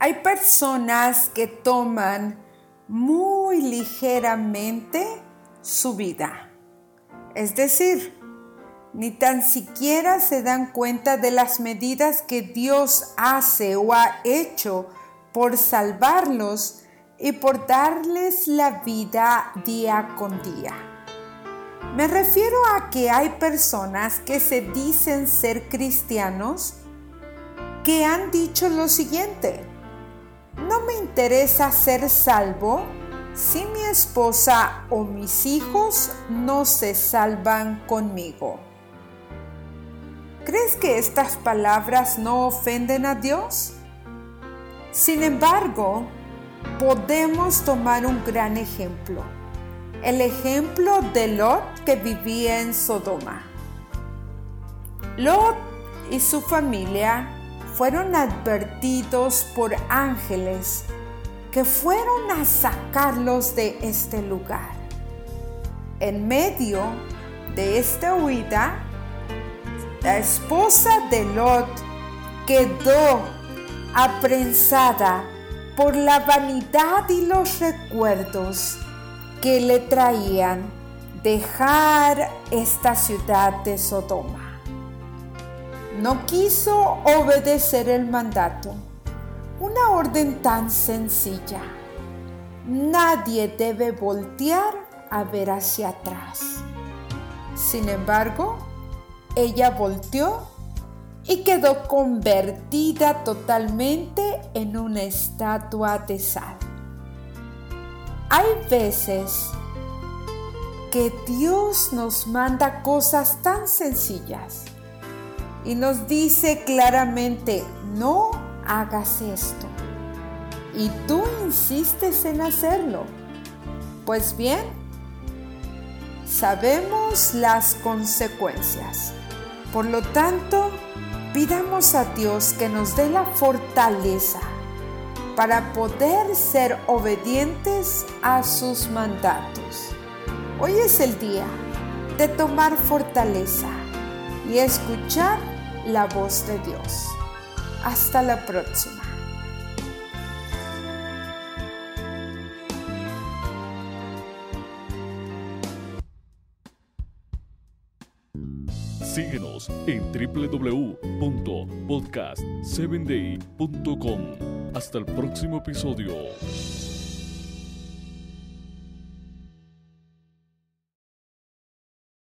Hay personas que toman muy ligeramente su vida. Es decir, ni tan siquiera se dan cuenta de las medidas que Dios hace o ha hecho por salvarlos y por darles la vida día con día. Me refiero a que hay personas que se dicen ser cristianos que han dicho lo siguiente, no me interesa ser salvo si mi esposa o mis hijos no se salvan conmigo. ¿Crees que estas palabras no ofenden a Dios? Sin embargo, podemos tomar un gran ejemplo, el ejemplo de Lot que vivía en Sodoma. Lot y su familia fueron advertidos por ángeles que fueron a sacarlos de este lugar. En medio de esta huida, la esposa de Lot quedó aprensada por la vanidad y los recuerdos que le traían dejar esta ciudad de Sodoma no quiso obedecer el mandato. Una orden tan sencilla. Nadie debe voltear a ver hacia atrás. Sin embargo, ella volteó y quedó convertida totalmente en una estatua de sal. Hay veces que Dios nos manda cosas tan sencillas y nos dice claramente, no hagas esto. Y tú insistes en hacerlo. Pues bien, sabemos las consecuencias. Por lo tanto, pidamos a Dios que nos dé la fortaleza para poder ser obedientes a sus mandatos. Hoy es el día de tomar fortaleza y escuchar la voz de Dios. Hasta la próxima. Síguenos en www.podcast7day.com. Hasta el próximo episodio.